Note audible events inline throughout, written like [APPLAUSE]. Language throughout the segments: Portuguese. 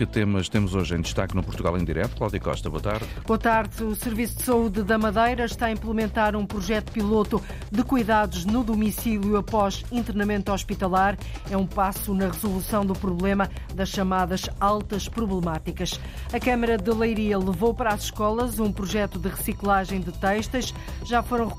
Que temas temos hoje em destaque no Portugal em Direto? Cláudia Costa, boa tarde. Boa tarde. O Serviço de Saúde da Madeira está a implementar um projeto piloto de cuidados no domicílio após internamento hospitalar. É um passo na resolução do problema das chamadas altas problemáticas. A Câmara de Leiria levou para as escolas um projeto de reciclagem de textos. Já foram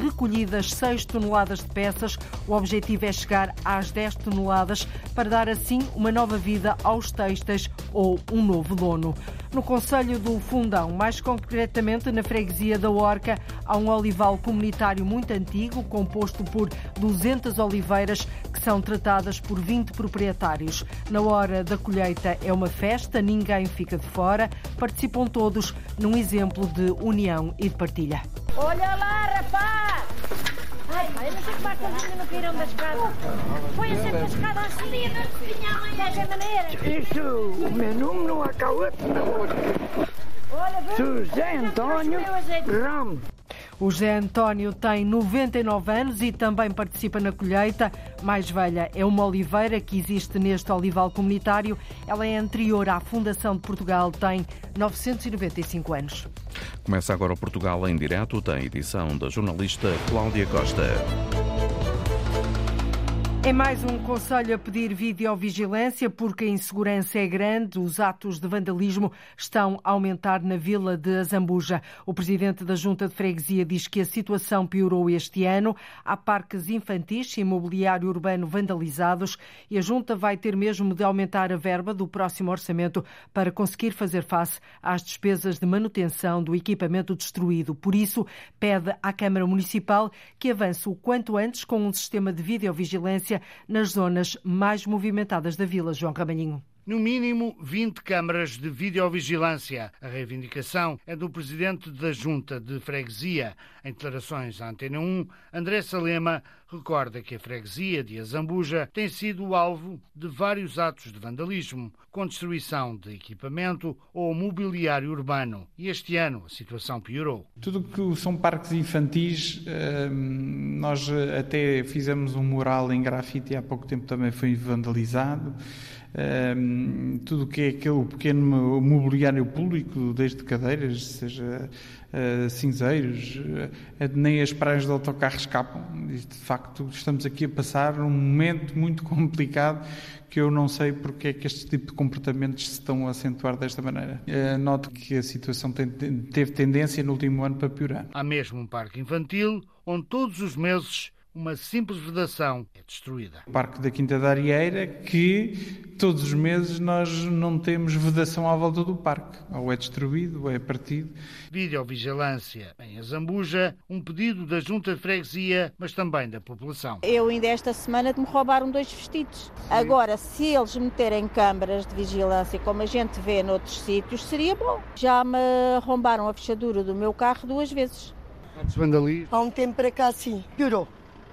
recolhidas 6 toneladas de peças. O objetivo é chegar às 10 toneladas para dar assim uma nova vida aos textos ou um novo dono. No Conselho do Fundão, mais concretamente na freguesia da Orca, há um olival comunitário muito antigo, composto por 200 oliveiras que são tratadas por 20 proprietários. Na hora da colheita é uma festa, ninguém fica de fora, participam todos num exemplo de união e de partilha. Olha lá, rapaz! Ai, pai, como é que ainda não caíram da escada. Põe sempre a escada a subir, dessa maneira. Isso, o meu nome não acaba Olha, José Antônio Ramos. O José António tem 99 anos e também participa na colheita. Mais velha é uma oliveira que existe neste olival comunitário. Ela é anterior à fundação de Portugal, tem 995 anos. Começa agora o Portugal em direto, tem edição da jornalista Cláudia Costa. É mais um conselho a pedir videovigilância porque a insegurança é grande. Os atos de vandalismo estão a aumentar na vila de Azambuja. O presidente da Junta de Freguesia diz que a situação piorou este ano. Há parques infantis e imobiliário urbano vandalizados e a Junta vai ter mesmo de aumentar a verba do próximo orçamento para conseguir fazer face às despesas de manutenção do equipamento destruído. Por isso, pede à Câmara Municipal que avance o quanto antes com um sistema de videovigilância nas zonas mais movimentadas da vila, João Ramalhinho no mínimo 20 câmaras de videovigilância. A reivindicação é do presidente da Junta de Freguesia. Em declarações à Antena 1, André Salema recorda que a freguesia de Azambuja tem sido alvo de vários atos de vandalismo, com destruição de equipamento ou mobiliário urbano. E este ano a situação piorou. Tudo que são parques infantis, hum, nós até fizemos um mural em grafite há pouco tempo também foi vandalizado. Um, tudo o que é aquele pequeno mobiliário público, desde cadeiras, seja uh, cinzeiros, uh, nem as praias de autocarro escapam. De facto, estamos aqui a passar um momento muito [LAUGHS] complicado que eu não sei porque é que este tipo de comportamentos se estão a acentuar desta maneira. Uh, noto que a situação tem, teve tendência no último ano para piorar. Há mesmo um parque infantil onde todos os meses uma simples vedação é destruída. O Parque da Quinta da Arieira, que todos os meses nós não temos vedação à volta do parque. Ou é destruído, ou é partido. Videovigilância em Azambuja, um pedido da Junta de Freguesia, mas também da população. Eu ainda esta semana me roubaram dois vestidos. Agora, se eles meterem câmaras de vigilância, como a gente vê noutros sítios, seria bom. Já me roubaram a fechadura do meu carro duas vezes. Há um tempo para cá, sim. Piorou.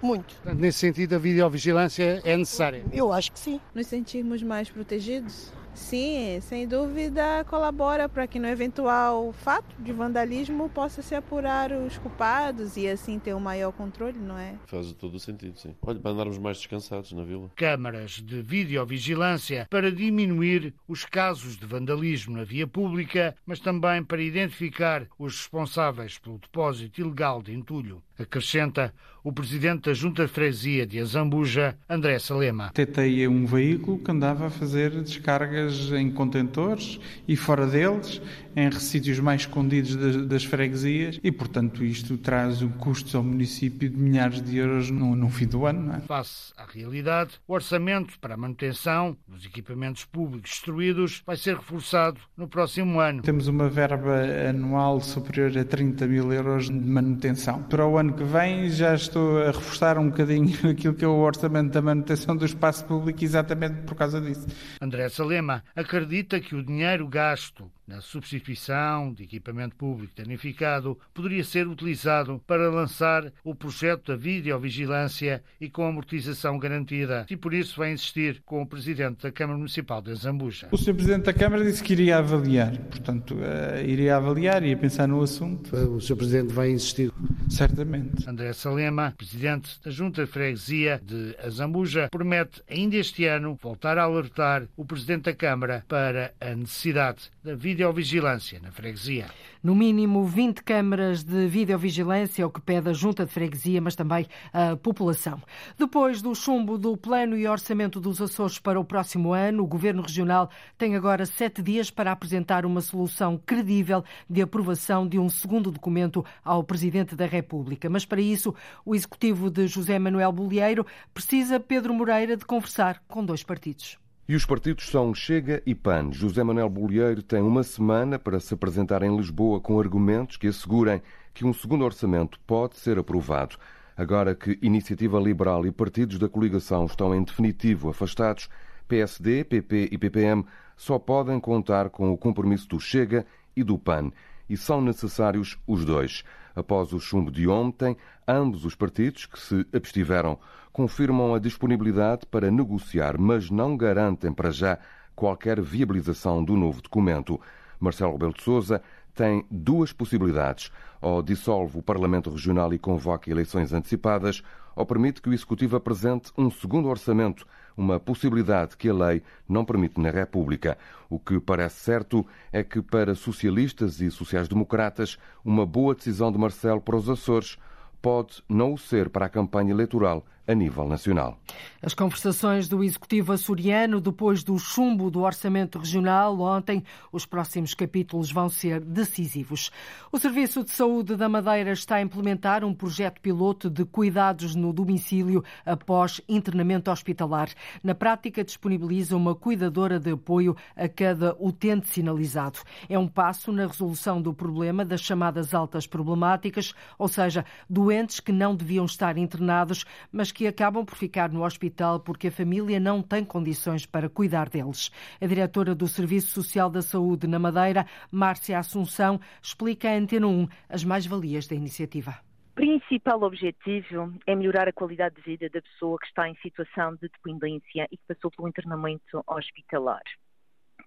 Muito. Portanto, nesse sentido, a videovigilância é necessária? Eu acho que sim. Nos sentirmos mais protegidos? Sim, sem dúvida colabora para que no eventual fato de vandalismo possa se apurar os culpados e assim ter um maior controle, não é? Faz todo o sentido, sim. Olha, para andarmos mais descansados na vila. Câmaras de videovigilância para diminuir os casos de vandalismo na via pública, mas também para identificar os responsáveis pelo depósito ilegal de entulho. Acrescenta o presidente da Junta de Freguesia de Azambuja, André Salema. Tetei um veículo que andava a fazer descargas em contentores e fora deles, em sítios mais escondidos das, das freguesias e, portanto, isto traz custos ao município de milhares de euros no, no fim do ano. É? Face à realidade, o orçamento para a manutenção dos equipamentos públicos destruídos vai ser reforçado no próximo ano. Temos uma verba anual superior a 30 mil euros de manutenção. Para o ano que vem já estou a reforçar um bocadinho [LAUGHS] aquilo que é o orçamento da manutenção do espaço público exatamente por causa disso. André Salema acredita que o dinheiro gasto na substituição de equipamento público danificado poderia ser utilizado para lançar o projeto da videovigilância e com amortização garantida. E por isso vai insistir com o Presidente da Câmara Municipal de Zambuja. O Sr. Presidente da Câmara disse que iria avaliar, portanto, uh, iria avaliar, ia pensar no assunto. O Sr. Presidente vai insistir? Certamente. André Salema, presidente da Junta de Freguesia de Azambuja, promete ainda este ano voltar a alertar o presidente da Câmara para a necessidade da videovigilância na freguesia. No mínimo 20 câmaras de videovigilância, é o que pede a Junta de Freguesia, mas também a população. Depois do chumbo do Plano e Orçamento dos Açores para o próximo ano, o Governo Regional tem agora sete dias para apresentar uma solução credível de aprovação de um segundo documento ao Presidente da República. Mas para isso, o Executivo de José Manuel Bolieiro precisa, Pedro Moreira, de conversar com dois partidos. E os partidos são Chega e PAN. José Manuel Bolieiro tem uma semana para se apresentar em Lisboa com argumentos que assegurem que um segundo orçamento pode ser aprovado. Agora que Iniciativa Liberal e partidos da coligação estão em definitivo afastados, PSD, PP e PPM só podem contar com o compromisso do Chega e do PAN. E são necessários os dois. Após o chumbo de ontem, ambos os partidos que se abstiveram confirmam a disponibilidade para negociar, mas não garantem para já qualquer viabilização do novo documento. Marcelo Rebelo de Sousa tem duas possibilidades. Ou dissolve o Parlamento Regional e convoca eleições antecipadas, ou permite que o Executivo apresente um segundo orçamento, uma possibilidade que a lei não permite na República. O que parece certo é que, para socialistas e sociais-democratas, uma boa decisão de Marcelo para os Açores pode não o ser para a campanha eleitoral a nível nacional. As conversações do Executivo açoriano depois do chumbo do Orçamento Regional ontem, os próximos capítulos vão ser decisivos. O Serviço de Saúde da Madeira está a implementar um projeto piloto de cuidados no domicílio após internamento hospitalar. Na prática, disponibiliza uma cuidadora de apoio a cada utente sinalizado. É um passo na resolução do problema das chamadas altas problemáticas, ou seja, doentes que não deviam estar internados, mas que acabam por ficar no hospital porque a família não tem condições para cuidar deles. A diretora do Serviço Social da Saúde na Madeira, Márcia Assunção, explica à Antena 1 as mais-valias da iniciativa principal objetivo é melhorar a qualidade de vida da pessoa que está em situação de dependência e que passou pelo internamento hospitalar.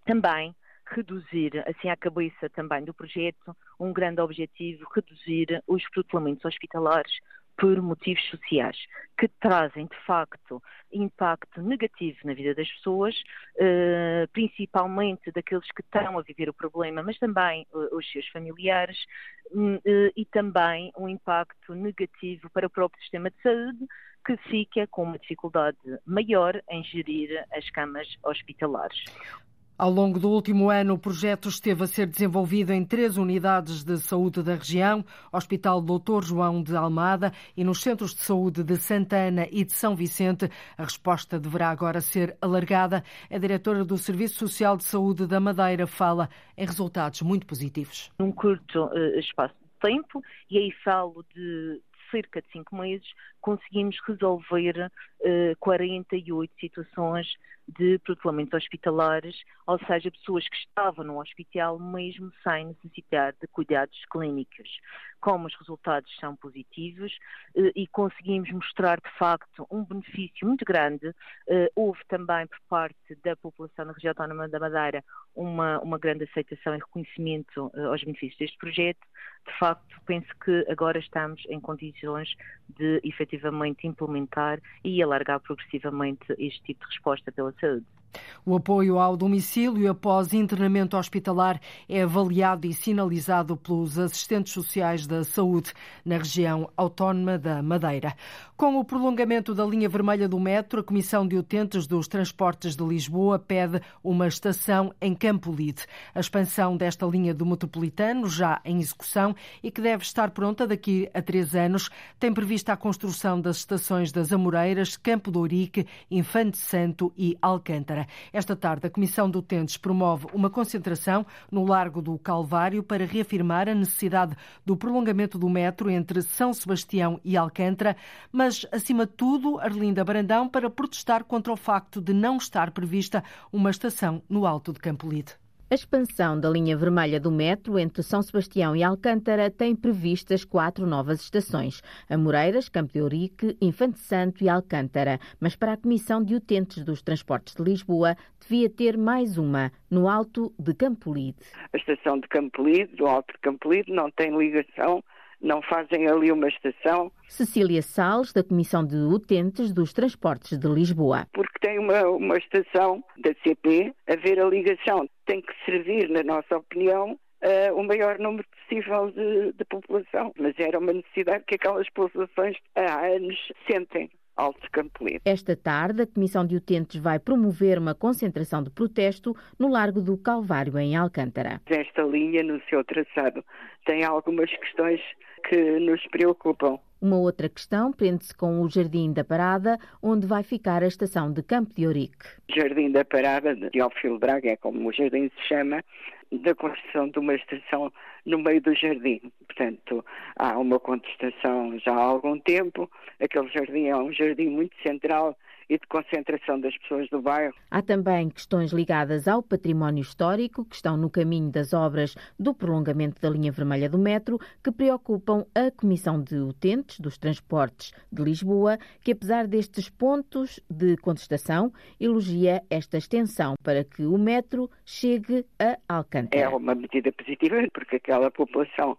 Também reduzir, assim à cabeça também do projeto, um grande objetivo, reduzir os protelamentos hospitalares por motivos sociais, que trazem, de facto, impacto negativo na vida das pessoas, eh, principalmente daqueles que estão a viver o problema, mas também eh, os seus familiares, hum, eh, e também um impacto negativo para o próprio sistema de saúde, que fica com uma dificuldade maior em gerir as camas hospitalares. Ao longo do último ano, o projeto esteve a ser desenvolvido em três unidades de saúde da região, Hospital Dr. João de Almada e nos centros de saúde de Santana e de São Vicente. A resposta deverá agora ser alargada. A diretora do Serviço Social de Saúde da Madeira fala em resultados muito positivos. Num curto uh, espaço de tempo, e aí falo de cerca de cinco meses, conseguimos resolver uh, 48 situações de protelamentos hospitalares, ou seja, pessoas que estavam no hospital mesmo sem necessitar de cuidados clínicos. Como os resultados são positivos eh, e conseguimos mostrar de facto um benefício muito grande, eh, houve também por parte da população da região autónoma da Madeira uma, uma grande aceitação e reconhecimento eh, aos benefícios deste projeto. De facto, penso que agora estamos em condições de efetivamente implementar e alargar progressivamente este tipo de resposta pela saúde. O apoio ao domicílio após internamento hospitalar é avaliado e sinalizado pelos assistentes sociais da saúde na região autónoma da Madeira. Com o prolongamento da linha vermelha do metro, a Comissão de Utentes dos Transportes de Lisboa pede uma estação em Campo Lide. A expansão desta linha do metropolitano, já em execução e que deve estar pronta daqui a três anos, tem prevista a construção das estações das Amoreiras, Campo do Ourique, Infante Santo e Alcântara. Esta tarde, a Comissão de Utentes promove uma concentração no Largo do Calvário para reafirmar a necessidade do prolongamento do metro entre São Sebastião e Alcântara, mas mas, acima de tudo, Arlinda Brandão para protestar contra o facto de não estar prevista uma estação no Alto de Campolide. A expansão da linha vermelha do metro entre São Sebastião e Alcântara tem previstas quatro novas estações: Amoreiras, Campo de Ourique, Infante Santo e Alcântara. Mas para a Comissão de Utentes dos Transportes de Lisboa, devia ter mais uma, no Alto de Campolide. A estação de Campolide, do Alto de Campolide, não tem ligação não fazem ali uma estação. Cecília Salles, da Comissão de Utentes dos Transportes de Lisboa. Porque tem uma, uma estação da CP, haver a ligação tem que servir, na nossa opinião, uh, o maior número possível de, de população. Mas era uma necessidade que aquelas populações há anos sentem. Alto Campolino. Esta tarde, a Comissão de Utentes vai promover uma concentração de protesto no Largo do Calvário, em Alcântara. Esta linha, no seu traçado, tem algumas questões que nos preocupam. Uma outra questão prende-se com o Jardim da Parada, onde vai ficar a estação de Campo de Ourique. Jardim da Parada, de Teófilo Braga, é como o jardim se chama, da construção de uma estação no meio do jardim. Portanto, há uma contestação já há algum tempo. Aquele jardim é um jardim muito central e de concentração das pessoas do bairro. Há também questões ligadas ao património histórico, que estão no caminho das obras do prolongamento da linha vermelha do metro, que preocupam a Comissão de Utentes dos Transportes de Lisboa, que apesar destes pontos de contestação, elogia esta extensão para que o metro chegue a Alcântara. É uma medida positiva, porque aquela população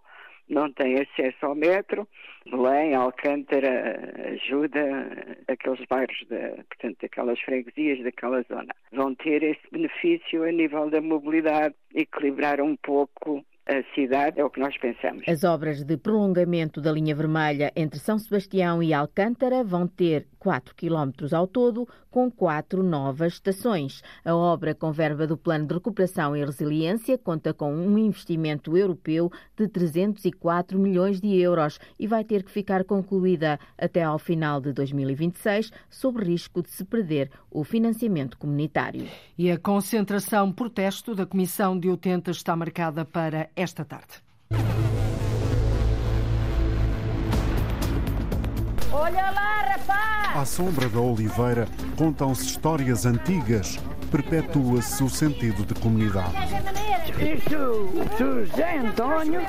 não tem acesso ao metro. Belém, Alcântara ajuda aqueles bairros, de, portanto, aquelas freguesias daquela zona. Vão ter esse benefício a nível da mobilidade, equilibrar um pouco a cidade, é o que nós pensamos. As obras de prolongamento da linha vermelha entre São Sebastião e Alcântara vão ter 4 quilómetros ao todo, com quatro novas estações. A obra, com verba do Plano de Recuperação e Resiliência, conta com um investimento europeu de 304 milhões de euros e vai ter que ficar concluída até ao final de 2026, sob risco de se perder o financiamento comunitário. E a concentração protesto da Comissão de Utentes está marcada para esta tarde. Olha lá, rapaz! À sombra da oliveira contam-se histórias antigas, perpetua-se o sentido de comunidade. Isto, José António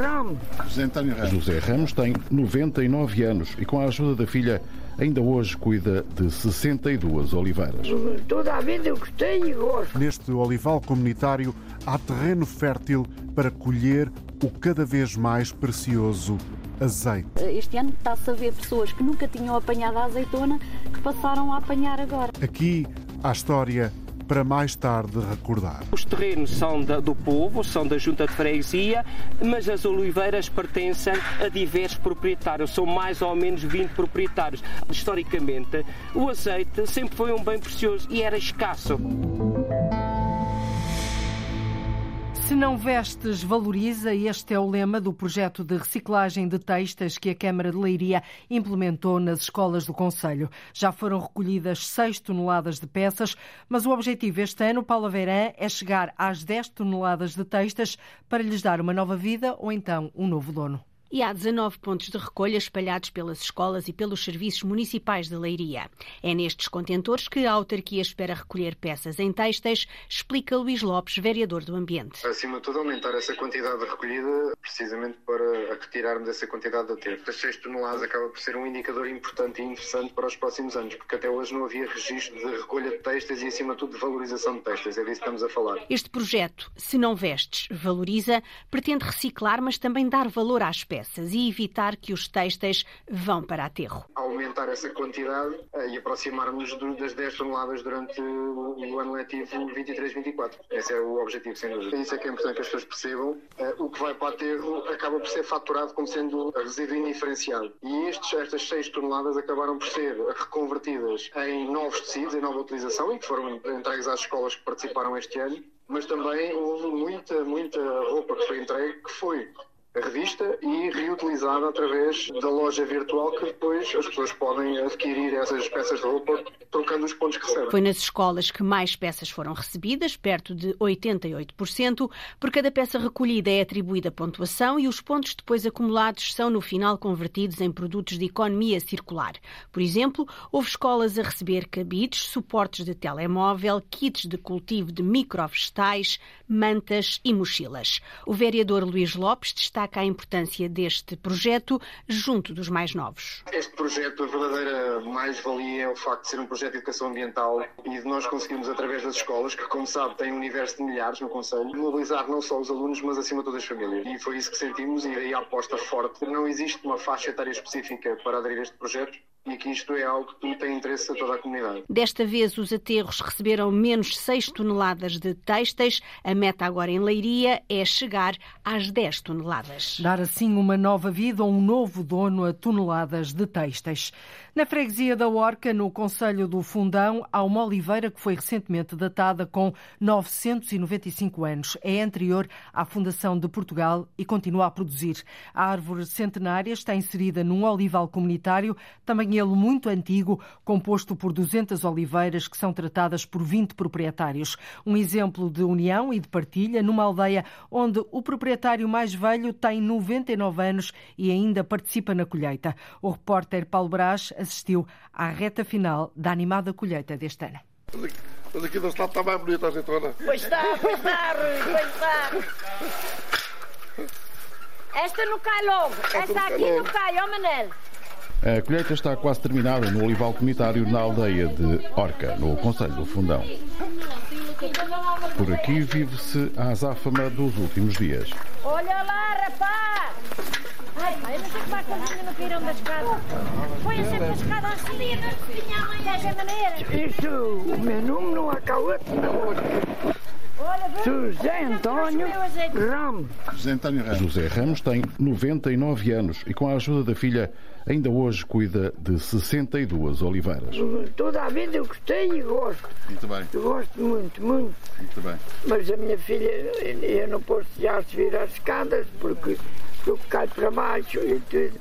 Ramos. José António Ramos. José Ramos tem 99 anos e, com a ajuda da filha, ainda hoje cuida de 62 oliveiras. Toda a vida eu gostei e gosto. Neste olival comunitário há terreno fértil para colher o cada vez mais precioso azeite. Este ano está-se a ver pessoas que nunca tinham apanhado a azeitona que passaram a apanhar agora. Aqui há história para mais tarde recordar. Os terrenos são da, do povo, são da junta de freguesia, mas as oliveiras pertencem a diversos proprietários, são mais ou menos 20 proprietários. Historicamente, o azeite sempre foi um bem precioso e era escasso. Se não vestes, valoriza. Este é o lema do projeto de reciclagem de textas que a Câmara de Leiria implementou nas escolas do Conselho. Já foram recolhidas 6 toneladas de peças, mas o objetivo este ano, Paula Verã, é chegar às 10 toneladas de textas para lhes dar uma nova vida ou então um novo dono. E há 19 pontos de recolha espalhados pelas escolas e pelos serviços municipais de Leiria. É nestes contentores que a autarquia espera recolher peças em têxteis, explica Luís Lopes, vereador do Ambiente. Acima de tudo, aumentar essa quantidade de recolhida, precisamente para retirarmos essa quantidade de aterro. As 6 toneladas acaba por ser um indicador importante e interessante para os próximos anos, porque até hoje não havia registro de recolha de têxteis e, acima de tudo, de valorização de têxteis. É disso que estamos a falar. Este projeto, Se Não Vestes, Valoriza, pretende reciclar, mas também dar valor às peças peças e evitar que os têxteis vão para aterro. Aumentar essa quantidade e aproximarmos das 10 toneladas durante o ano letivo 23-24. Esse é o objetivo, sem dúvida. Isso é que é importante que as pessoas percebam. O que vai para aterro acaba por ser faturado como sendo resíduo indiferenciado. E estes, estas 6 toneladas acabaram por ser reconvertidas em novos tecidos, em nova utilização e que foram entregues às escolas que participaram este ano mas também houve muita, muita roupa que foi entregue que foi revista e reutilizada através da loja virtual que depois as pessoas podem adquirir essas peças de roupa trocando os pontos que recebem. Foi nas escolas que mais peças foram recebidas, perto de 88%. Por cada peça recolhida é atribuída pontuação e os pontos depois acumulados são no final convertidos em produtos de economia circular. Por exemplo, houve escolas a receber cabides, suportes de telemóvel, kits de cultivo de microvegetais, mantas e mochilas. O vereador Luís Lopes destaca destaca a importância deste projeto junto dos mais novos. Este projeto, a verdadeira mais-valia é o facto de ser um projeto de educação ambiental e de nós conseguirmos, através das escolas, que, como sabe, têm um universo de milhares no Conselho, mobilizar não só os alunos, mas acima de todas as famílias. E foi isso que sentimos e aí a aposta forte. Não existe uma faixa etária específica para aderir a este projeto e que isto é algo que tem interesse a toda a comunidade. Desta vez, os aterros receberam menos 6 toneladas de têxteis. A meta agora em Leiria é chegar às 10 toneladas. Dar assim uma nova vida ou um novo dono a toneladas de têxteis. Na freguesia da Orca, no Conselho do Fundão, há uma oliveira que foi recentemente datada com 995 anos. É anterior à fundação de Portugal e continua a produzir. A árvore centenária está inserida num olival comunitário, também ele muito antigo, composto por 200 oliveiras que são tratadas por 20 proprietários. Um exemplo de união e de partilha numa aldeia onde o proprietário mais velho tem 99 anos e ainda participa na colheita. O repórter Paulo Brás assistiu à reta final da animada colheita deste ano. Mas aqui deste lado está mais bonita a azeitona. Pois está, pois está, Rui, pois está. Esta não cai logo. Esta aqui não cai, ó Manel. A colheita está quase terminada no olival comunitário na aldeia de Orca, no Conselho do Fundão. Por aqui vive-se a azáfama dos últimos dias. Olha lá, rapaz! Ai, pai, não como é que eles ainda não caíram da escada. Põe sempre a escada assim, dessa maneira. Isto, o meu nome não há cá outro, não. José António Ramos. José António Ramos. José Ramos tem 99 anos e, com a ajuda da filha, ainda hoje cuida de 62 oliveiras. Toda a vida eu gostei e gosto. Muito bem. Eu gosto muito, muito. Muito bem. Mas a minha filha, eu não posso já subir as escadas porque eu caio para baixo e tudo,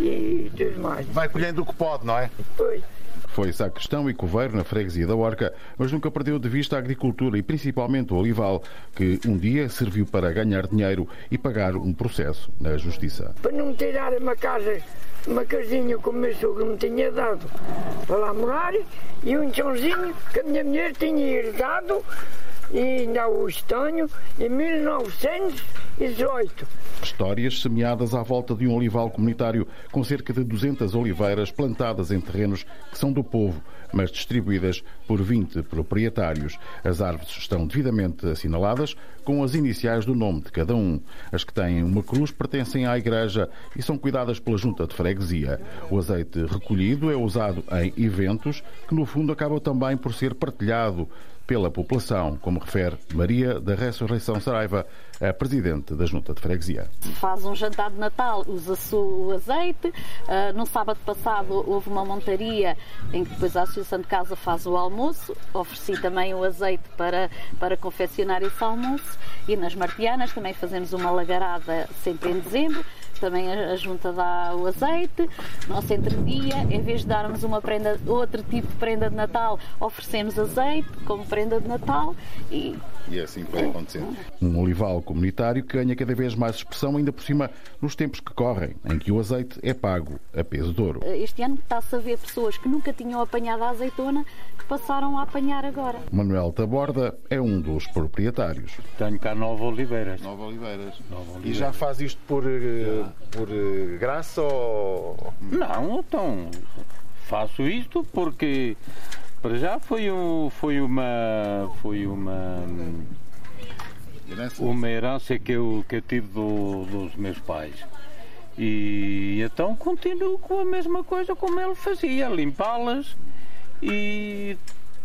e tudo mais. Vai colhendo o que pode, não é? Pois. Foi sacristão e coveiro na freguesia da Orca, mas nunca perdeu de vista a agricultura e principalmente o olival, que um dia serviu para ganhar dinheiro e pagar um processo na justiça. Para não me tirar uma casa, uma casinha como meu sogro me tinha dado para lá morar e um chãozinho que a minha mulher tinha herdado e hoje tenho em 1918. Histórias semeadas à volta de um olival comunitário com cerca de 200 oliveiras plantadas em terrenos que são do povo, mas distribuídas por 20 proprietários. As árvores estão devidamente assinaladas com as iniciais do nome de cada um. As que têm uma cruz pertencem à igreja e são cuidadas pela junta de freguesia. O azeite recolhido é usado em eventos que, no fundo, acabam também por ser partilhado pela população, como refere Maria da Ressurreição Saraiva, a presidente da Junta de Freguesia. Faz um jantar de Natal, usa-se o azeite. Uh, no sábado passado houve uma montaria em que depois a Associação de Casa faz o almoço. Ofereci também o azeite para, para confeccionar esse almoço. E nas Martianas também fazemos uma lagarada sempre em dezembro também a, junta dá o azeite. Nosso entre-dia, em vez de darmos uma prenda, outro tipo de prenda de Natal, oferecemos azeite como prenda de Natal e. E é assim que vai acontecendo. Um olival comunitário que ganha cada vez mais expressão, ainda por cima nos tempos que correm, em que o azeite é pago a peso de ouro. Este ano está-se a ver pessoas que nunca tinham apanhado a azeitona que passaram a apanhar agora. Manuel Taborda é um dos proprietários. Tenho cá nove oliveiras. Nove oliveiras. Nove oliveiras. E já faz isto por, eh, por eh, graça ou. Não, então faço isto porque para já foi, um, foi uma. Foi uma. Herança? Uma herança que eu, que eu tive do, dos meus pais. E então continuo com a mesma coisa como ele fazia, limpá-las e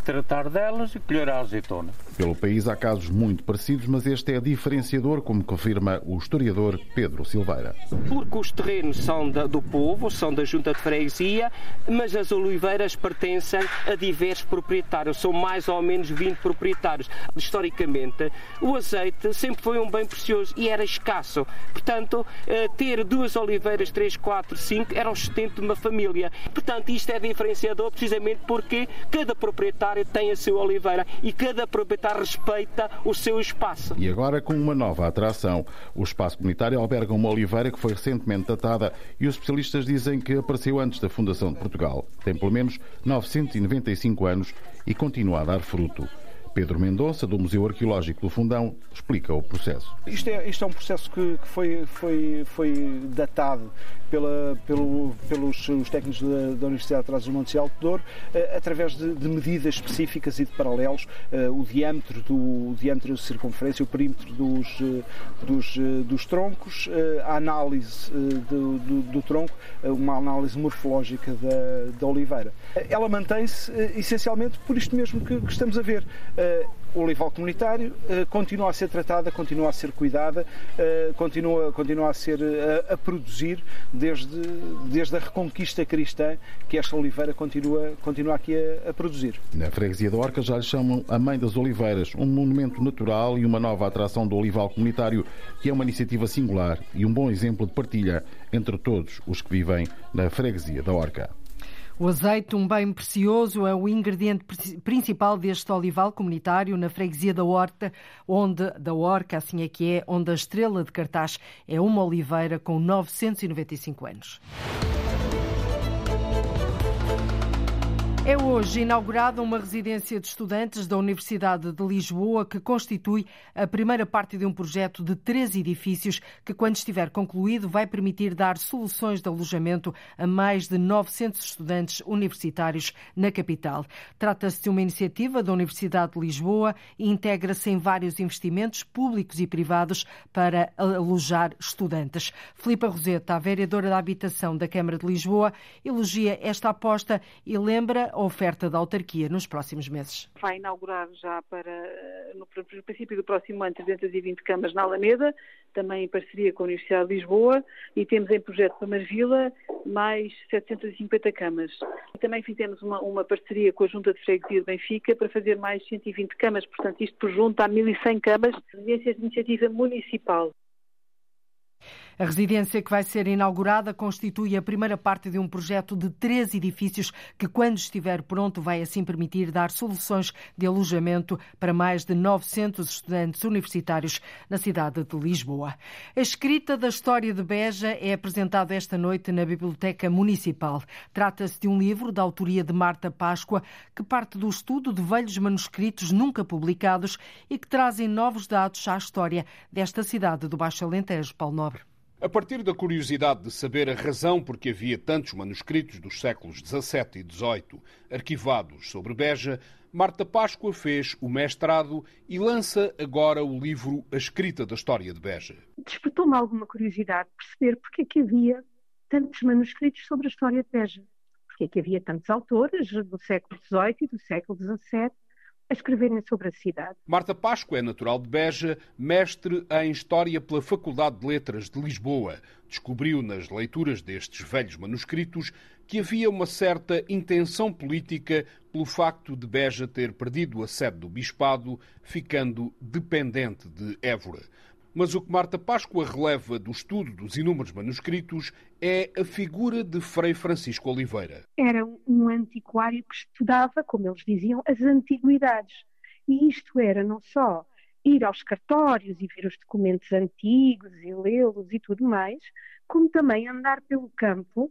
tratar delas e colher a azeitona. Pelo país há casos muito parecidos, mas este é diferenciador, como confirma o historiador Pedro Silveira. Porque os terrenos são da, do povo, são da junta de freguesia, mas as oliveiras pertencem a diversos proprietários, são mais ou menos 20 proprietários. Historicamente, o azeite sempre foi um bem precioso e era escasso. Portanto, eh, ter duas oliveiras, três, quatro, cinco, era o sustento de uma família. Portanto, isto é diferenciador precisamente porque cada proprietário tem a sua oliveira e cada proprietário respeita o seu espaço. E agora com uma nova atração. O espaço comunitário alberga uma oliveira que foi recentemente datada e os especialistas dizem que apareceu antes da fundação de Portugal. Tem pelo menos 995 anos e continua a dar fruto. Pedro Mendonça, do Museu Arqueológico do Fundão, explica o processo. Isto é, isto é um processo que, que foi, foi, foi datado pela, pelo, pelos os técnicos da, da Universidade de Trás-os-Montes e Alto Douro, eh, através de, de, medidas específicas e de paralelos, eh, o diâmetro, do, o diâmetro de circunferência, o perímetro dos, eh, dos, dos troncos, a análise do, do, do, tronco, uma análise morfológica da, da oliveira. Ela mantém-se essencialmente por isto mesmo que, que estamos a ver olival comunitário uh, continua a ser tratada, continua a ser cuidada, uh, continua, continua a ser uh, a produzir desde, desde a reconquista cristã que esta oliveira continua, continua aqui a, a produzir. Na freguesia da Orca já lhe chamam a Mãe das Oliveiras, um monumento natural e uma nova atração do olival comunitário, que é uma iniciativa singular e um bom exemplo de partilha entre todos os que vivem na freguesia da Orca. O azeite, um bem precioso, é o ingrediente principal deste olival comunitário na freguesia da Horta, onde da Orca, assim é que é, onde a estrela de cartaz é uma oliveira com 995 anos. É hoje inaugurada uma residência de estudantes da Universidade de Lisboa que constitui a primeira parte de um projeto de três edifícios que, quando estiver concluído, vai permitir dar soluções de alojamento a mais de 900 estudantes universitários na capital. Trata-se de uma iniciativa da Universidade de Lisboa e integra-se em vários investimentos públicos e privados para alojar estudantes. Filipa Roseta, a vereadora da Habitação da Câmara de Lisboa, elogia esta aposta e lembra a oferta da autarquia nos próximos meses. Vai inaugurar já para, no princípio do próximo ano, 320 camas na Alameda, também em parceria com a Universidade de Lisboa, e temos em projeto para Marvila mais 750 camas. Também fizemos uma, uma, parceria com a Junta de Freguesia de Benfica para fazer mais 120 camas, portanto isto por junto há 1.100 camas, residências de iniciativa municipal. A residência que vai ser inaugurada constitui a primeira parte de um projeto de três edifícios que, quando estiver pronto, vai assim permitir dar soluções de alojamento para mais de 900 estudantes universitários na cidade de Lisboa. A escrita da história de Beja é apresentada esta noite na Biblioteca Municipal. Trata-se de um livro da autoria de Marta Páscoa que parte do estudo de velhos manuscritos nunca publicados e que trazem novos dados à história desta cidade do Baixo Alentejo, Paulo Nobre. A partir da curiosidade de saber a razão por que havia tantos manuscritos dos séculos XVII e XVIII arquivados sobre Beja, Marta Páscoa fez o mestrado e lança agora o livro A Escrita da História de Beja. Despertou-me alguma curiosidade perceber porque é que havia tantos manuscritos sobre a história de Beja. Porque é que havia tantos autores do século XVIII e do século XVII a escreverem sobre a cidade. Marta Páscoa é natural de Beja, mestre em História pela Faculdade de Letras de Lisboa. Descobriu nas leituras destes velhos manuscritos que havia uma certa intenção política pelo facto de Beja ter perdido a sede do bispado, ficando dependente de Évora. Mas o que Marta Páscoa releva do estudo dos inúmeros manuscritos é a figura de Frei Francisco Oliveira. Era um antiquário que estudava, como eles diziam, as antiguidades. E isto era não só ir aos cartórios e ver os documentos antigos e lê-los e tudo mais, como também andar pelo campo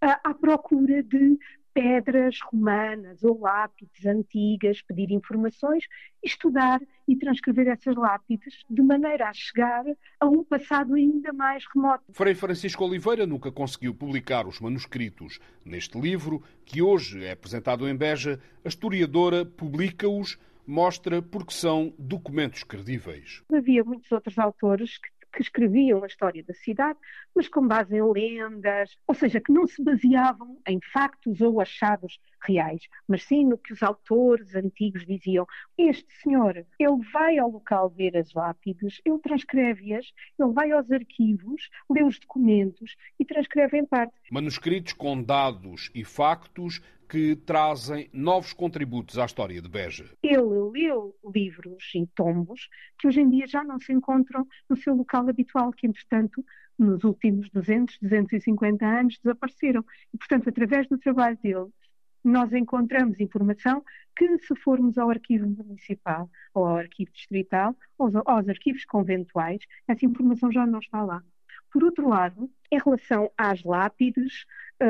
à procura de pedras romanas ou lápides antigas, pedir informações, estudar e transcrever essas lápides de maneira a chegar a um passado ainda mais remoto. Frei Francisco Oliveira nunca conseguiu publicar os manuscritos. Neste livro, que hoje é apresentado em Beja, a historiadora publica-os mostra porque são documentos credíveis. Havia muitos outros autores que que escreviam a história da cidade, mas com base em lendas, ou seja, que não se baseavam em factos ou achados reais, mas sim no que os autores antigos diziam. Este senhor, ele vai ao local ver as lápides, ele transcreve-as, ele vai aos arquivos, lê os documentos e transcreve em parte. Manuscritos com dados e factos que trazem novos contributos à história de Beja. Ele leu livros e tombos que hoje em dia já não se encontram no seu local habitual, que entretanto nos últimos 200, 250 anos desapareceram. E, portanto, através do trabalho dele, nós encontramos informação que, se formos ao arquivo municipal ou ao arquivo distrital ou aos arquivos conventuais, essa informação já não está lá. Por outro lado, em relação às lápides,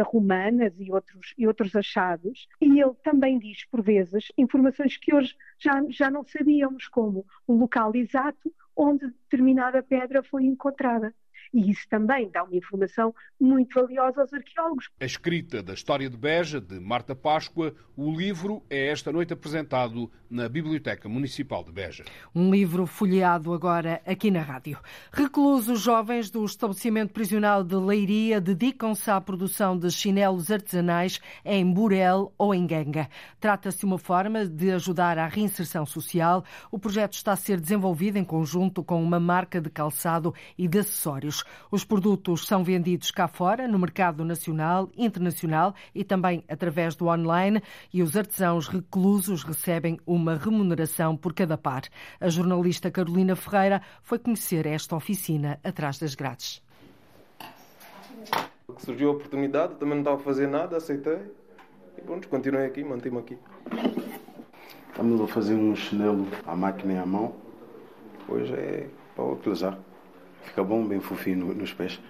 romanas e outros, e outros achados, e ele também diz, por vezes, informações que hoje já, já não sabíamos, como o local exato onde determinada pedra foi encontrada. E isso também dá uma informação muito valiosa aos arqueólogos. A escrita da história de Beja, de Marta Páscoa, o livro é esta noite apresentado na Biblioteca Municipal de Beja. Um livro folheado agora aqui na rádio. Reclusos jovens do estabelecimento prisional de Leiria dedicam-se à produção de chinelos artesanais em Burel ou em Ganga. Trata-se de uma forma de ajudar à reinserção social. O projeto está a ser desenvolvido em conjunto com uma marca de calçado e de acessórios. Os produtos são vendidos cá fora, no mercado nacional, internacional e também através do online e os artesãos reclusos recebem uma remuneração por cada par. A jornalista Carolina Ferreira foi conhecer esta oficina atrás das grades. Surgiu a oportunidade, também não estava a fazer nada, aceitei e pronto, continuei aqui, mantive-me aqui. Estamos a fazer um chinelo à máquina e à mão. Hoje é para utilizar. Fica bom, bem fofinho nos pés.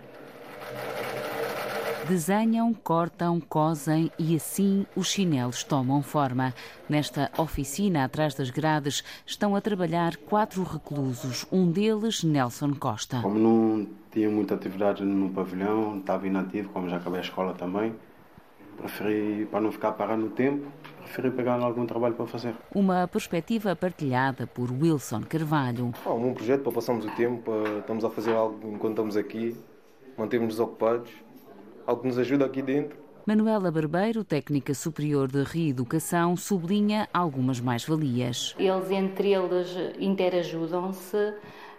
Desenham, cortam, cosem e assim os chinelos tomam forma. Nesta oficina, atrás das grades, estão a trabalhar quatro reclusos, um deles Nelson Costa. Como não tinha muita atividade no pavilhão, estava inativo, como já acabei a escola também, preferi, para não ficar parado no tempo, preferi pegar algum trabalho para fazer. Uma perspectiva partilhada por Wilson Carvalho. Ah, um projeto para passarmos o tempo, para, estamos a fazer algo enquanto estamos aqui, mantermos-nos ocupados, algo que nos ajuda aqui dentro. Manuela Barbeiro, técnica superior de reeducação, sublinha algumas mais-valias. Eles entre eles interajudam-se,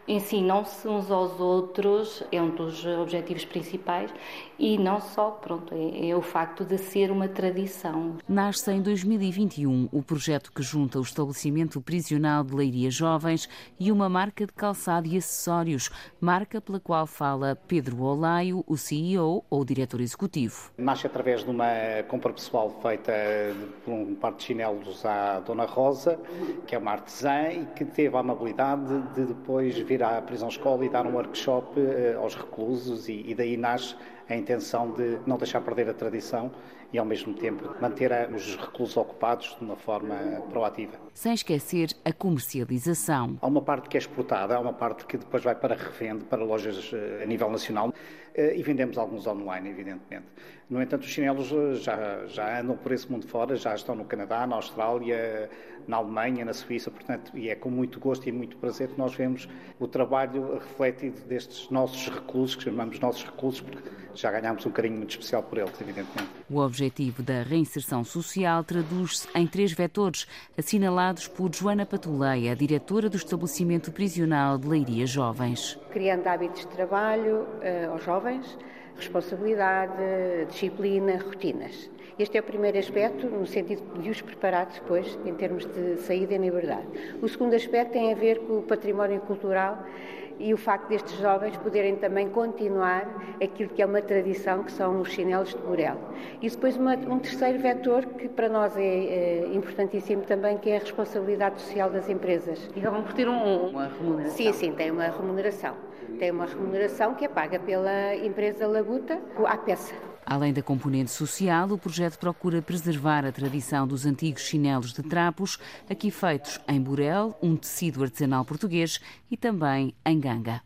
ensinam-se uns aos outros, é um dos objetivos principais, e não só, pronto, é, é, o facto de ser uma tradição. Nasce em 2021 o projeto que junta o estabelecimento prisional de Leiria Jovens e uma marca de calçado e acessórios, marca pela qual fala Pedro Olaio, o CEO ou diretor executivo. Nasce através de uma compra pessoal feita por um par de chinelos à Dona Rosa, que é uma artesã e que teve a amabilidade de depois vir à prisão escola e dar um workshop aos reclusos e, e daí nasce a intenção de não deixar perder a tradição e, ao mesmo tempo, manter os reclusos ocupados de uma forma proativa. Sem esquecer a comercialização. Há uma parte que é exportada, há uma parte que depois vai para revende, para lojas a nível nacional e vendemos alguns online, evidentemente. No entanto, os chinelos já, já andam por esse mundo fora, já estão no Canadá, na Austrália, na Alemanha, na Suíça, portanto, e é com muito gosto e muito prazer que nós vemos o trabalho refletido destes nossos reclusos, que chamamos nossos reclusos, porque já ganhámos um carinho muito especial por eles, evidentemente. O objetivo da reinserção social traduz-se em três vetores, assinalados por Joana Patuleia, diretora do estabelecimento prisional de Leiria Jovens. Criando hábitos de trabalho uh, aos jovens, responsabilidade, disciplina, rotinas. Este é o primeiro aspecto, no sentido de os preparar depois, em termos de saída em liberdade. O segundo aspecto tem a ver com o património cultural e o facto destes jovens poderem também continuar aquilo que é uma tradição, que são os chinelos de Burel. E depois uma, um terceiro vetor que para nós é, é, importantíssimo também, que é a responsabilidade social das empresas. E vão ter um, uma remuneração? Sim, sim, tem uma remuneração. Tem uma remuneração que é paga pela empresa Labuta à peça. Além da componente social, o projeto procura preservar a tradição dos antigos chinelos de trapos, aqui feitos em Burel, um tecido artesanal português, e também em Ganga.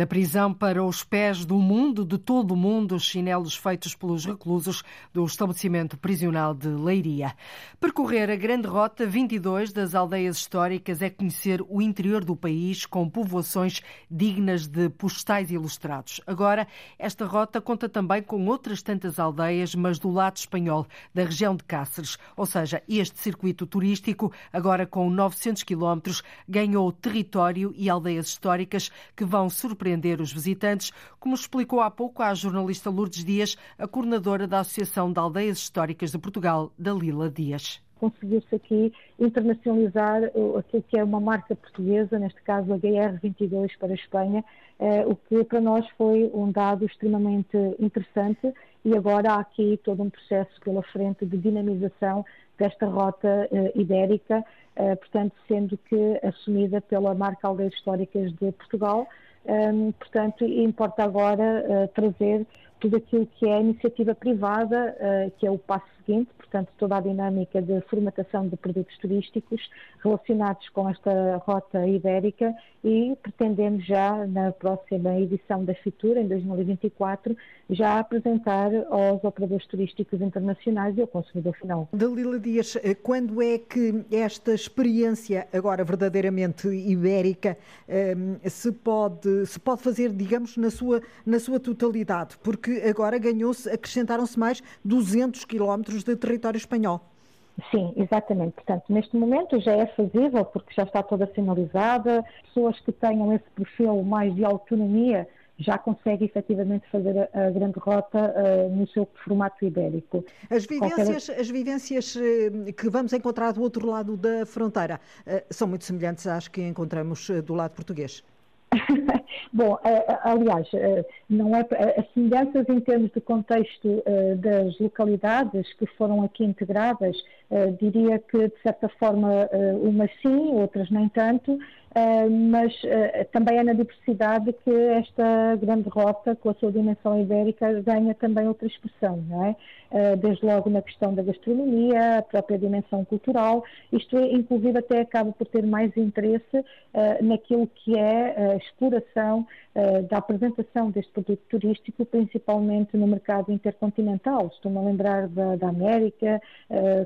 Da prisão para os pés do mundo, de todo o mundo, os chinelos feitos pelos reclusos do estabelecimento prisional de Leiria. Percorrer a grande rota 22 das aldeias históricas é conhecer o interior do país com povoações dignas de postais ilustrados. Agora, esta rota conta também com outras tantas aldeias, mas do lado espanhol, da região de Cáceres. Ou seja, este circuito turístico, agora com 900 quilómetros, ganhou território e aldeias históricas que vão surpreender os visitantes, como explicou há pouco a jornalista Lourdes Dias, a coordenadora da Associação de Aldeias Históricas de Portugal, Dalila Dias. Conseguiu-se aqui internacionalizar aquilo que é uma marca portuguesa, neste caso a GR22 para a Espanha, o que para nós foi um dado extremamente interessante e agora há aqui todo um processo pela frente de dinamização desta rota ibérica, portanto, sendo que assumida pela marca Aldeias Históricas de Portugal, portanto, importa agora uh, trazer tudo aquilo que é iniciativa privada, que é o passo seguinte, portanto, toda a dinâmica de formatação de produtos turísticos relacionados com esta rota ibérica e pretendemos já na próxima edição da Fitura, em 2024, já apresentar aos operadores turísticos internacionais e ao consumidor final. Dalila Dias, eh, quando é que esta experiência, agora verdadeiramente ibérica, eh, se pode, se pode fazer, digamos, na sua, na sua totalidade? Porque agora ganhou-se, acrescentaram-se mais 200 quilómetros de território espanhol. Sim, exatamente. Portanto, neste momento já é fazível, porque já está toda sinalizada. Pessoas que tenham esse perfil mais de autonomia já conseguem efetivamente fazer a, grande rota uh, no seu formato ibérico. As vivências, Qualquer... as vivências uh, que vamos encontrar do outro lado da fronteira uh, são muito semelhantes às que encontramos do lado português. [LAUGHS] Bom, aliás, não é as semelhanças em termos de contexto das localidades que foram aqui integradas, diria que de certa forma umas sim, outras nem tanto, mas uh, também é na diversidade que esta grande rota, com a sua dimensão ibérica, ganha também outra expressão, não é? Uh, desde logo na questão da gastronomia, a própria dimensão cultural, isto é, inclusive até acaba por ter mais interesse naquilo que é a exploração da apresentação deste produto turístico, principalmente no mercado intercontinental. Estou-me a lembrar da, da América,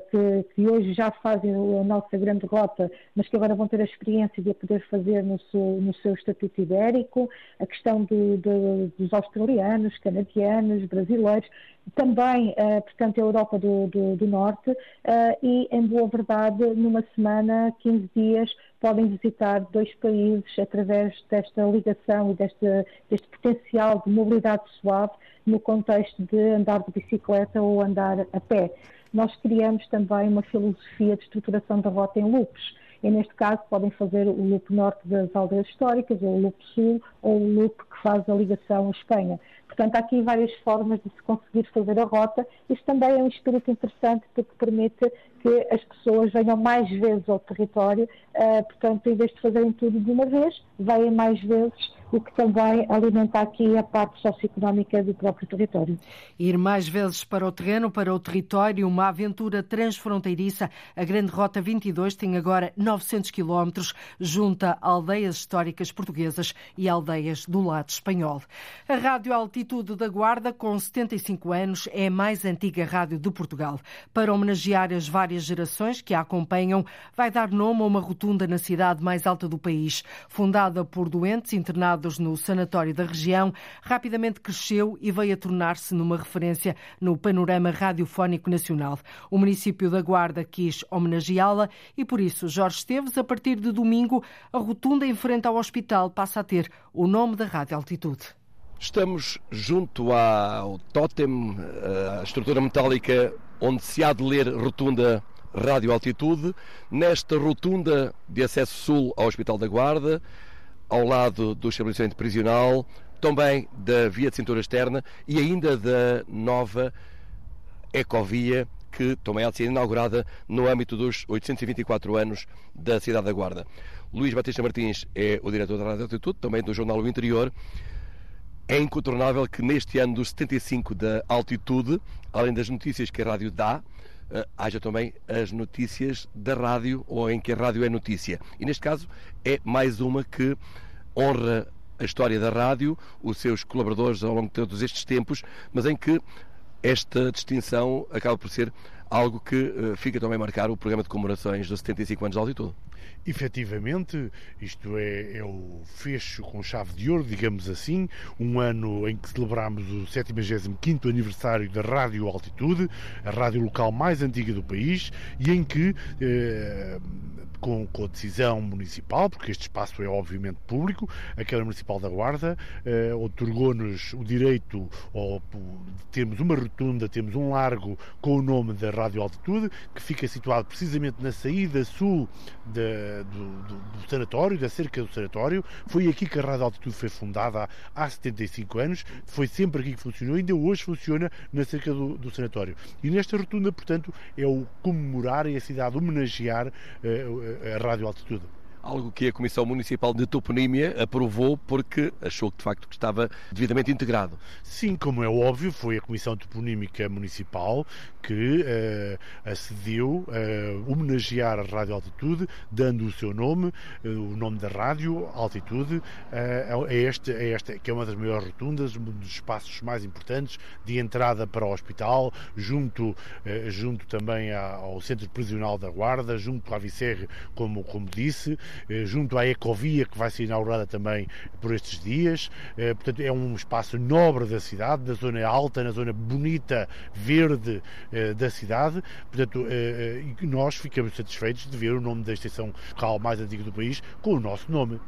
que, que, hoje já fazem a nossa grande rota, mas que agora vão ter a experiência de a poder fazer no seu, no seu estatuto ibérico, a questão do, do, dos australianos, canadianos, brasileiros, também, uh, portanto, a Europa do, do, Norte e, em boa verdade, numa semana, 15 dias, podem visitar dois países através desta ligação e deste, deste potencial de mobilidade suave no contexto de andar de bicicleta ou andar a pé. Nós criamos também uma filosofia de estruturação da rota em loops e neste caso podem fazer o loop norte das aldeias históricas, ou o loop sul, ou o loop que faz a ligação à Espanha. Portanto, há aqui várias formas de se conseguir fazer a rota. Isto também é um espírito interessante porque permite que as pessoas venham mais vezes ao território, uh, portanto, em vez de fazerem tudo de uma vez, venham mais vezes o que também alimenta aqui a parte socioeconómica do próprio território. Ir mais vezes para o terreno, para o território, uma aventura transfronteiriça. A Grande Rota 22 tem agora 900 quilómetros, junta aldeias históricas portuguesas e aldeias do lado espanhol. A Rádio Altitude da Guarda, com 75 anos, é a mais antiga rádio de Portugal. Para homenagear as várias gerações que a acompanham, vai dar nome a uma rotunda na cidade mais alta do país. Fundada por doentes internados no sanatório da região, rapidamente cresceu e veio a tornar-se numa referência no panorama radiofónico nacional. O município da Guarda quis homenageá-la e, por isso, Jorge Esteves, a partir de domingo, a rotunda em frente ao hospital passa a ter o nome da Rádio Altitude. Estamos junto ao tótem, a estrutura metálica onde se há de ler rotunda Rádio Altitude, nesta rotunda de acesso sul ao Hospital da Guarda, ao lado do estabelecimento prisional, também da via de cintura externa e ainda da nova ecovia que também há de ser inaugurada no âmbito dos 824 anos da cidade da Guarda. Luís Batista Martins é o diretor da Rádio Altitude, também do jornal O Interior. É incontornável que neste ano dos 75 da Altitude, além das notícias que a rádio dá, eh, haja também as notícias da rádio ou em que a rádio é notícia. E neste caso é mais uma que honra a história da rádio, os seus colaboradores ao longo de todos estes tempos, mas em que esta distinção acaba por ser algo que uh, fica também a marcar o programa de comemorações dos 75 anos de altitude. Efetivamente, isto é, é, o fecho com chave de ouro, digamos assim, um ano em que celebramos o 75 aniversário da Rádio Altitude, a rádio local mais antiga do país, e em que eh, com, com, a decisão municipal, porque este espaço é obviamente público, a Câmara Municipal da Guarda eh, otorgou-nos o direito ao, de termos uma rotunda, temos um largo com o nome da Rádio Altitude, que fica situado precisamente na saída sul de, do, do, do, sanatório, da cerca do sanatório. Foi aqui que a Rádio Altitude foi fundada há, há 75 anos, foi sempre aqui que funcionou, ainda hoje funciona na cerca do, do sanatório. E nesta rotunda, portanto, é o comemorar e a cidade homenagear uh, a Rádio Altitude. Algo que a Comissão Municipal de Toponímia aprovou porque achou que de facto estava devidamente integrado. Sim, como é óbvio, foi a Comissão Toponímica Municipal que uh, acedeu a homenagear a Rádio Altitude, dando o seu nome, uh, o nome da rádio, Altitude, uh, a, este, a esta, que é uma das maiores rotundas, um dos espaços mais importantes de entrada para o hospital, junto, junto também ao Centro Prisional da Guarda, junto à Vicerre, como, como disse, junto à Ecovia, que vai ser inaugurada também por estes dias. Portanto, é um espaço nobre da cidade, da zona alta, na zona bonita, verde eh, da cidade. Portanto, eh, eh, nós ficamos satisfeitos de ver o nome da estação local mais antiga do país com o nosso nome.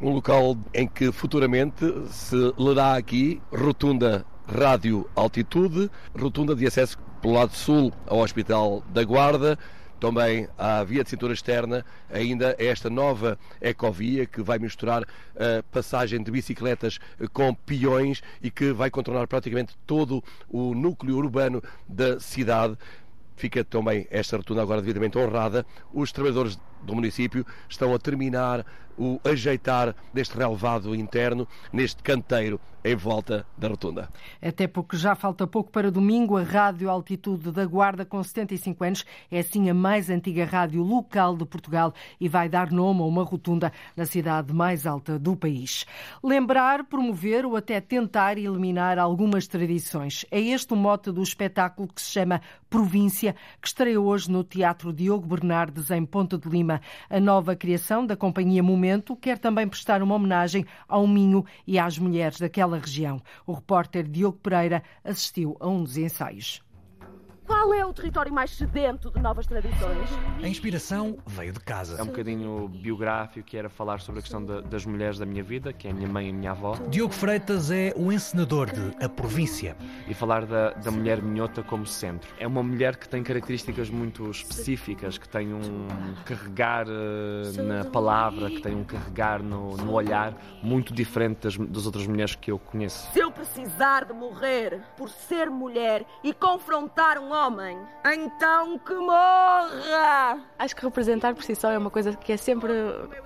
Um local em que futuramente se lerá aqui Rotunda Rádio Altitude, rotunda de acesso pelo lado sul ao Hospital da Guarda, também à via de cintura externa, ainda esta nova ecovia que vai misturar a passagem de bicicletas com peões e que vai contornar praticamente todo o núcleo urbano da cidade. Fica também esta rotunda agora devidamente honrada. Os trabalhadores do município estão a terminar o ajeitar deste relevado interno neste canteiro em volta da rotunda. Até porque já falta pouco para domingo, a Rádio Altitude da Guarda, com 75 anos, é assim a mais antiga rádio local de Portugal e vai dar nome a uma rotunda na cidade mais alta do país. Lembrar, promover ou até tentar eliminar algumas tradições. É este o mote do espetáculo que se chama Província, que estreia hoje no Teatro Diogo Bernardes, em Ponta de Lima. A nova criação da Companhia Momento quer também prestar uma homenagem ao Minho e às mulheres daquela região. O repórter Diogo Pereira assistiu a um dos ensaios. Qual é o território mais sedento de novas tradições? A inspiração veio de casa. É um bocadinho biográfico, que era falar sobre a questão de, das mulheres da minha vida, que é a minha mãe e a minha avó. Diogo Freitas é o encenador de A Província. E falar da, da mulher minhota como centro. É uma mulher que tem características muito específicas, que tem um carregar uh, na palavra, que tem um carregar no, no olhar muito diferente das, das outras mulheres que eu conheço. Se eu precisar de morrer por ser mulher e confrontar um homem homem, então que morra! Acho que representar por si só é uma coisa que é sempre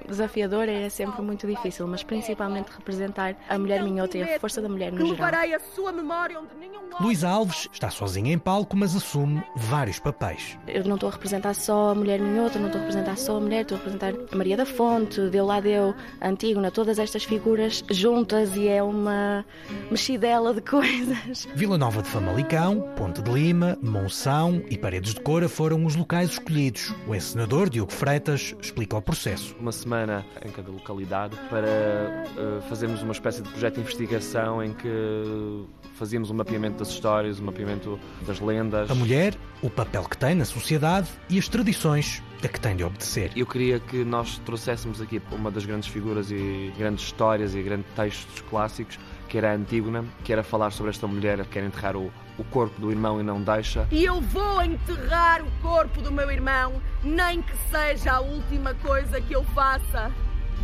desafiadora e é sempre muito difícil, mas principalmente representar a mulher minhota e a força da mulher no geral. a sua memória onde nenhum Luísa Alves está sozinha em palco, mas assume vários papéis. Eu não estou a representar só a mulher minhota, não estou a representar só a mulher, estou a representar a Maria da Fonte, Deu lá Deu, Antígona, todas estas figuras juntas e é uma mexidela de coisas. Vila Nova de Famalicão, Ponte de Lima, Monção e Paredes de Cora foram os locais escolhidos. O encenador Diogo Freitas explica o processo. Uma semana em cada localidade para uh, fazermos uma espécie de projeto de investigação em que fazíamos um mapeamento das histórias, um mapeamento das lendas. A mulher, o papel que tem na sociedade e as tradições a que tem de obedecer. Eu queria que nós trouxéssemos aqui uma das grandes figuras e grandes histórias e grandes textos clássicos que era a Antígona, que era falar sobre esta mulher que quer enterrar o, o corpo do irmão e não deixa. E eu vou enterrar o corpo do meu irmão, nem que seja a última coisa que eu faça.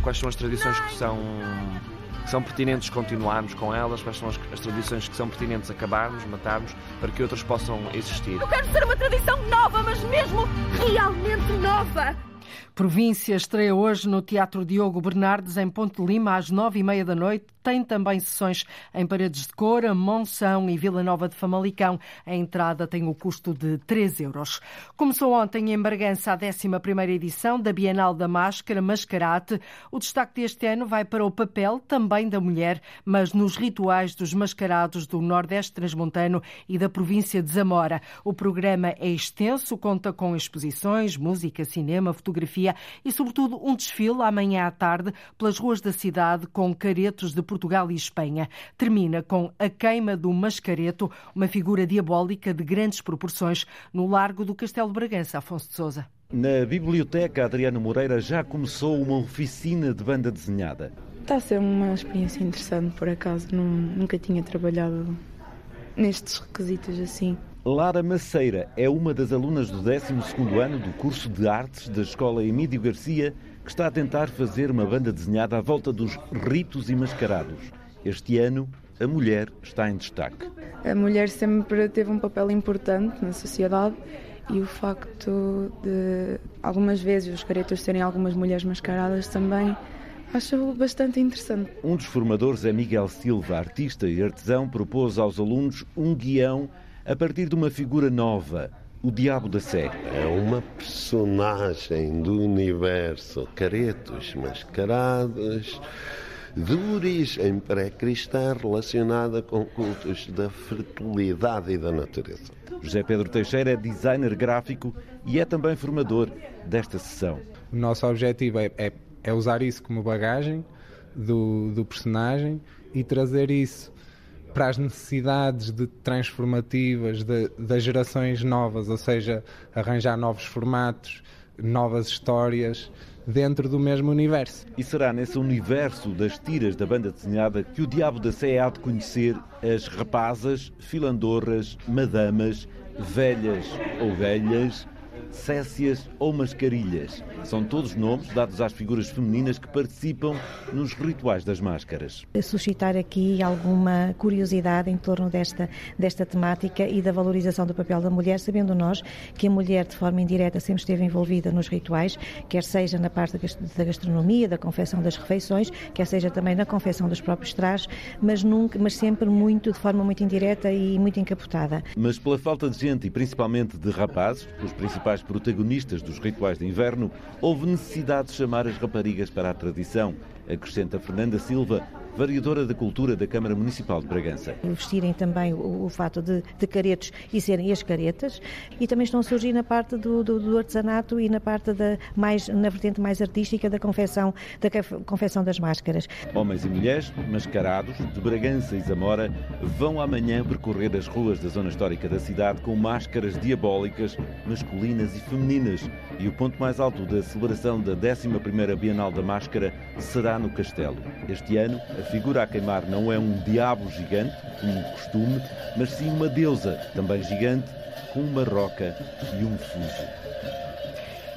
Quais são as tradições que são são pertinentes continuarmos com elas, quais são as, as, tradições que são pertinentes acabarmos, matarmos, para que outras possam existir. Eu quero ser uma tradição nova, mas mesmo realmente nova. Província estreia hoje no Teatro Diogo Bernardes, em Ponte Lima, às nove e meia da noite. Tem também sessões em Paredes de Cora, Monção e Vila Nova de Famalicão. A entrada tem o custo de 3 euros. Começou ontem em Bargança a 11 edição da Bienal da Máscara, Mascarate. O destaque deste ano vai para o papel, também da mulher, mas nos rituais dos mascarados do Nordeste Transmontano e da província de Zamora. O programa é extenso, conta com exposições, música, cinema, fotografia e, sobretudo, um desfile amanhã à tarde pelas ruas da cidade com caretos de Portugal e Espanha. Termina com a queima do Mascareto, uma figura diabólica de grandes proporções, no largo do Castelo Bragança, Afonso de Souza. Na biblioteca, Adriano Moreira já começou uma oficina de banda desenhada. Está a ser uma experiência interessante, por acaso. nunca tinha trabalhado nestes requisitos assim. Lara Maceira é uma das alunas do 12º ano do curso de artes da Escola Emílio Garcia que está a tentar fazer uma banda desenhada à volta dos ritos e mascarados. Este ano, a mulher está em destaque. A mulher sempre teve um papel importante na sociedade e o facto de algumas vezes os caretos serem algumas mulheres mascaradas também Acho bastante interessante. Um dos formadores é Miguel Silva, artista e artesão, propôs aos alunos um guião a partir de uma figura nova, o Diabo da Sé. É uma personagem do universo caretos mascarados de origem pré-cristã relacionada com cultos da fertilidade e da natureza. José Pedro Teixeira é designer gráfico e é também formador desta sessão. O nosso objetivo é, é, é usar isso como bagagem do, do personagem e trazer isso para as necessidades de transformativas de, das gerações novas, ou seja, arranjar novos formatos, novas histórias dentro do mesmo universo. E será nesse universo das tiras da banda desenhada que o Diabo da Sé há de conhecer as rapazas, filandorras, madamas, velhas ou velhas, cécias ou mascarilhas. São todos nomes dados às figuras femininas que participam nos rituais das máscaras. Suscitar aqui alguma curiosidade em torno desta, desta temática e da valorização do papel da mulher, sabendo nós que a mulher, de forma indireta, sempre esteve envolvida nos rituais, quer seja na parte da gastronomia, da confecção das refeições, quer seja também na confecção dos próprios trajes, mas, nunca, mas sempre muito, de forma muito indireta e muito encapotada. Mas pela falta de gente e principalmente de rapazes, os principais protagonistas dos rituais de inverno, houve necessidade de chamar as raparigas para a tradição, acrescenta Fernanda Silva, variadora da cultura da Câmara Municipal de Bragança. Vestirem também o, o fato de, de, caretos e serem as caretas e também estão a surgir na parte do, do, do, artesanato e na parte da mais na vertente mais artística da confecção da confecção das máscaras. Homens e mulheres mascarados de Bragança e Zamora vão amanhã percorrer as ruas da zona histórica da cidade com máscaras diabólicas masculinas e femininas e o ponto mais alto da celebração da 11ª Bienal da Máscara será no Castelo. Este ano a figura a queimar não é um diabo gigante, como costume, mas sim uma deusa, também gigante, com uma roca e um fuso.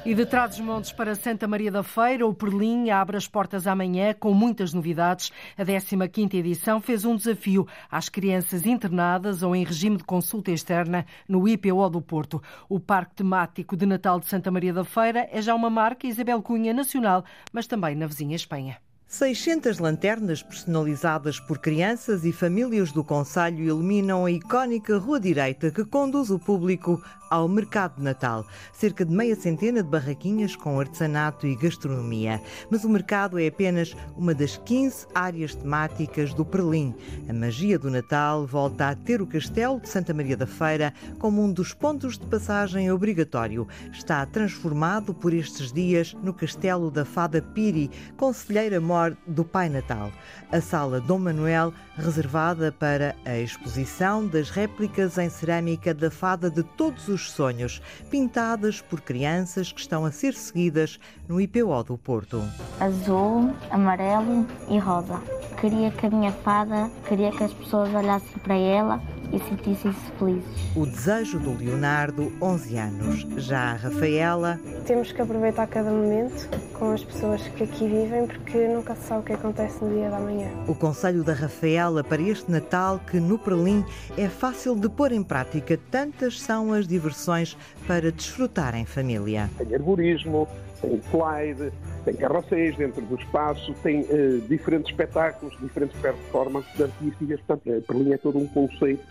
E de Trás-os-Montes para Santa Maria da Feira, o Perlim abre as portas amanhã com muitas novidades. A 15ª edição fez um desafio às crianças internadas ou em regime de consulta externa no IPO do Porto. O Parque Temático de Natal de Santa Maria da Feira é já uma marca Isabel Cunha nacional, mas também na vizinha Espanha. 600 lanternas personalizadas por crianças e famílias do Conselho iluminam a icónica Rua Direita que conduz o público ao Mercado de Natal. Cerca de meia centena de barraquinhas com artesanato e gastronomia. Mas o mercado é apenas uma das 15 áreas temáticas do Perlim. A magia do Natal volta a ter o Castelo de Santa Maria da Feira como um dos pontos de passagem obrigatório. Está transformado por estes dias no Castelo da Fada Piri, conselheira mor do Pai Natal. A sala Dom Manuel, reservada para a exposição das réplicas em cerâmica da Fada de todos os sonhos, pintadas por crianças que estão a ser seguidas no IPO do Porto. Azul, amarelo e rosa. Queria que a minha fada, queria que as pessoas olhassem para ela e sentissem-se felizes. O desejo do Leonardo, 11 anos. Já a Rafaela. Temos que aproveitar cada momento com as pessoas que aqui vivem, porque nunca se sabe o que acontece no dia da manhã. O conselho da Rafaela para este Natal, que no Perlim é fácil de pôr em prática, tantas são as diversões para desfrutar em família. Tem arborismo, tem slide, tem carroceiros dentro do espaço, tem uh, diferentes espetáculos, diferentes performances artísticas. Portanto, a Perlim é todo um conceito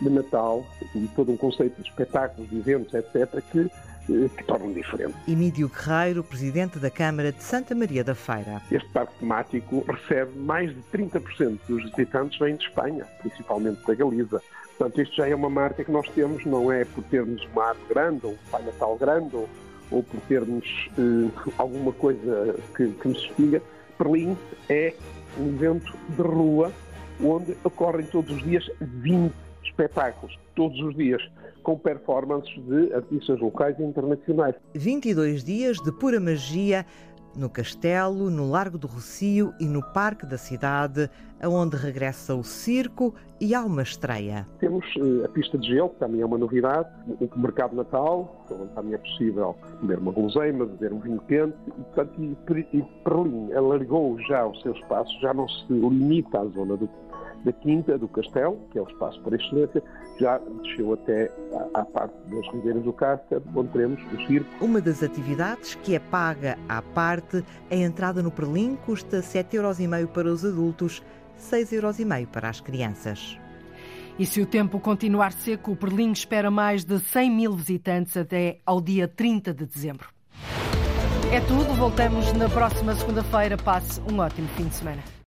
de Natal e todo um conceito de espetáculos, de eventos, etc., que, eh, que tornam diferente. Emílio Guerreiro, presidente da Câmara de Santa Maria da Feira. Este parque temático recebe mais de 30% dos visitantes vêm de Espanha, principalmente da Galiza. Portanto, isto já é uma marca que nós temos, não é por termos uma árvore grande, ou um Pai Natal grande, ou, ou por termos eh, alguma coisa que, que nos distinga. Berlim é um evento de rua onde ocorrem todos os dias 20 espetáculos todos os dias, com performances de artistas locais e internacionais. 22 dias de pura magia no Castelo, no Largo do Rocio e no Parque da Cidade, aonde regressa o circo e há uma estreia. Temos uh, a pista de gelo, que também é uma novidade, o mercado natal, onde também é possível beber uma guloseima, beber um vinho quente, e, portanto, e Berlim alargou já o seu espaço, já não se limita à zona do da Quinta, do Castelo, que é o espaço por excelência, já desceu até à, à parte das Ribeiras do Cáceres, onde teremos o circo. Uma das atividades que é paga à parte, a entrada no Perlim custa 7,5€ para os adultos, 6,5€ para as crianças. E se o tempo continuar seco, o Perlim espera mais de 100 mil visitantes até ao dia 30 de dezembro. É tudo, voltamos na próxima segunda-feira. Passe um ótimo fim de semana.